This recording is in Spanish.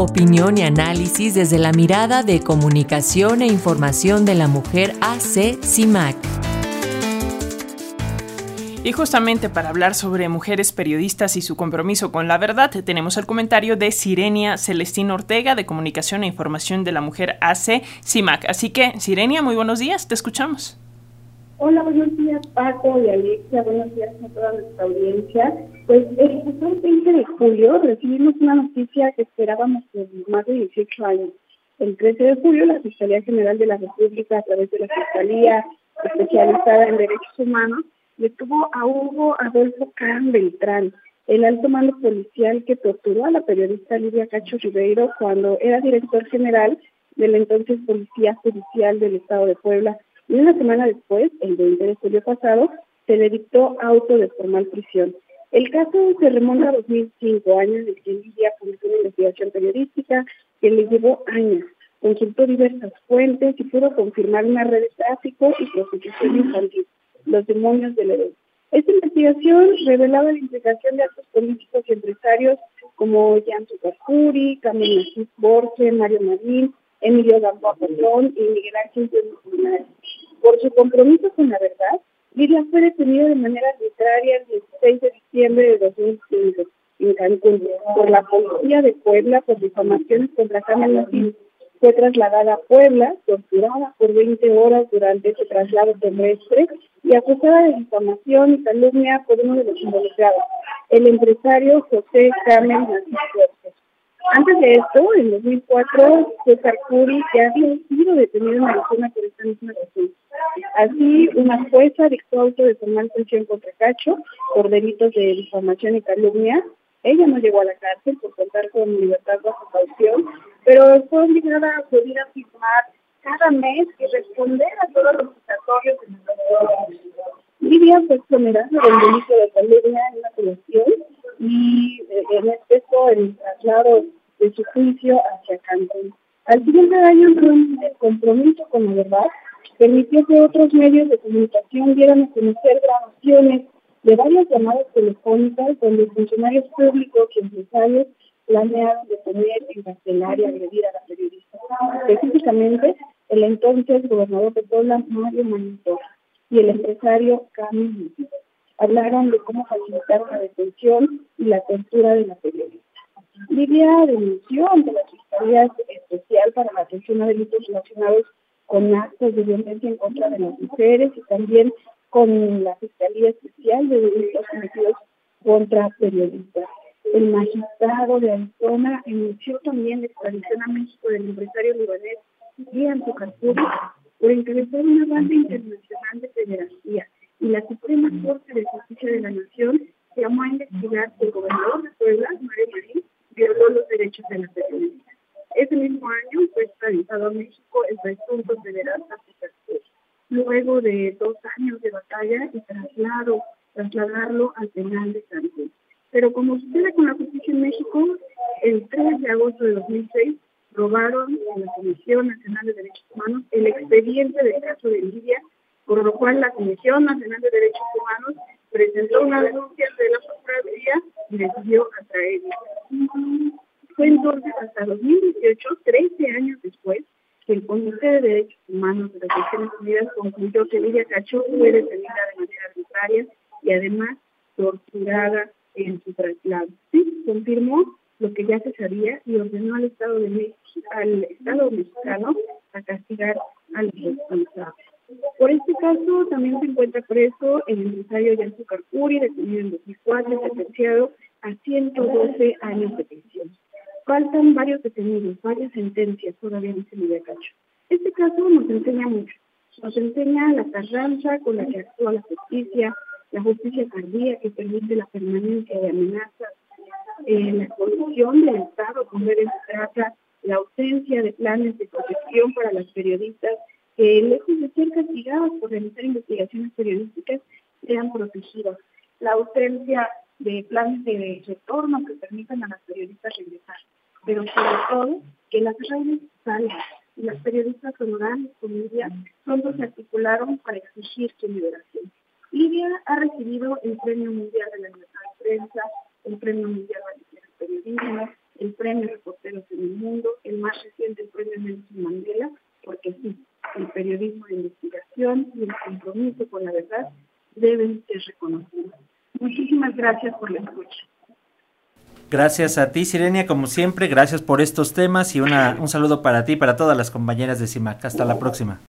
Opinión y análisis desde la mirada de comunicación e información de la mujer AC CIMAC. Y justamente para hablar sobre mujeres periodistas y su compromiso con la verdad, tenemos el comentario de Sirenia Celestina Ortega de Comunicación e Información de la Mujer AC CIMAC. Así que, Sirenia, muy buenos días, te escuchamos. Hola, buenos días Paco y Alexia, buenos días a toda nuestra audiencia. Pues el 20 de julio recibimos una noticia que esperábamos por más de 18 años. El 13 de julio la Fiscalía General de la República, a través de la Fiscalía especializada en Derechos Humanos, detuvo a Hugo Adolfo Can Beltrán, el alto mando policial que torturó a la periodista Lidia Cacho Ribeiro cuando era director general de la entonces Policía Judicial del Estado de Puebla y una semana después, el 20 de julio pasado, se le dictó auto de formal prisión. El caso se remonta a 2005, años de que Lidia comenzó una investigación periodística que le llevó años. Consultó diversas fuentes y pudo confirmar una red de tráfico y prostitución infantil, los demonios del Edén. Esta investigación revelaba la implicación de actos políticos y empresarios como Jan Zuccarcuri, Camilo Borges, Mario Marín, Emilio Gamboa Padrón y Miguel Ángel de Por su compromiso con la verdad, Lidia fue detenida de manera arbitraria el 16 de diciembre de 2005 en Cancún por la policía de Puebla por difamaciones contra Camilo Fue trasladada a Puebla, torturada por 20 horas durante ese traslado terrestre y acusada de difamación y calumnia por uno de los involucrados, el empresario José Carmen Francisco. Antes de esto, en 2004, César Curi ya había sido detenido en Arizona por esta misma razón. Así, una jueza dictó auto de formal prisión contra Cacho por delitos de difamación y calumnia. Ella no llegó a la cárcel por contar con libertad bajo caución, pero fue obligada a acudir a firmar cada mes y responder a todos los citatorios de los Lidia fue exonerada del delito de calumnia en la población y eh, en este el traslado de su juicio hacia Cancún. Al siguiente año, el compromiso con la verdad permitió que otros medios de comunicación dieran a conocer grabaciones de varias llamadas telefónicas donde funcionarios públicos y empresarios planearon detener, encarcelar y agredir a la periodista. Específicamente, el entonces gobernador de Puebla, Mario Manito, y el empresario Camilo hablaron de cómo facilitaron la detención y la tortura de la periodista. Lidia denunció ante la Fiscalía Especial para la Atención a Delitos Relacionados con actos de violencia en contra de las mujeres y también con la Fiscalía Especial de Delitos Cometidos contra Periodistas. El magistrado de Arizona anunció también la extradición a México del empresario libanés Ian Tucaturi por encabezar una banda internacional de federacía y la Suprema Corte de Justicia de la Nación llamó a investigar que el gobernador de Puebla, Mario Marín, violó los derechos de la periodista. Ese mismo año fue extraditado a México el presunto federal luego de dos años de batalla y traslado, trasladarlo al penal de Cancún. Pero como sucede con la justicia en México, el 3 de agosto de 2006 robaron a la Comisión Nacional de Derechos Humanos el expediente del caso de Lidia, por lo cual la Comisión Nacional de Derechos Humanos presentó una denuncia de la Procuraduría y decidió atraerla. Fue entonces hasta 2018, 13 años después, que el Comité de Derechos Humanos de las Naciones Unidas concluyó que Lidia Cacho fue detenida de manera arbitraria y además torturada en su traslado. Sí, confirmó lo que ya se sabía y ordenó al Estado de México, al Estado mexicano a castigar al responsable. Por este caso también se encuentra preso el empresario Yansu Carcuri, detenido en 2004 sentenciado a 112 años de prisión. Faltan varios detenidos, varias sentencias todavía en ese cacho. Este caso nos enseña mucho. Nos enseña la tardanza con la que actúa la justicia, la justicia tardía que permite la permanencia de amenazas, eh, la corrupción del Estado con en trata, la ausencia de planes de protección para las periodistas que lejos de ser castigadas por realizar investigaciones periodísticas, sean protegidas. La ausencia de planes de retorno que permitan a las periodistas regresar, pero sobre todo que las redes salgan y las periodistas honorables con Lidia pronto se articularon para exigir su liberación. Lidia ha recibido el Premio Mundial de la Libertad de Prensa, el Premio Mundial de Periodismo, el Premio Reporteros en el mundo, el más reciente el premio Nelson Mandela, porque sí, el periodismo de investigación y el compromiso con la verdad deben ser reconocidos. Muchísimas gracias por la escucha. Gracias a ti, Sirenia, como siempre, gracias por estos temas y una, un saludo para ti y para todas las compañeras de CIMAC. Hasta la próxima.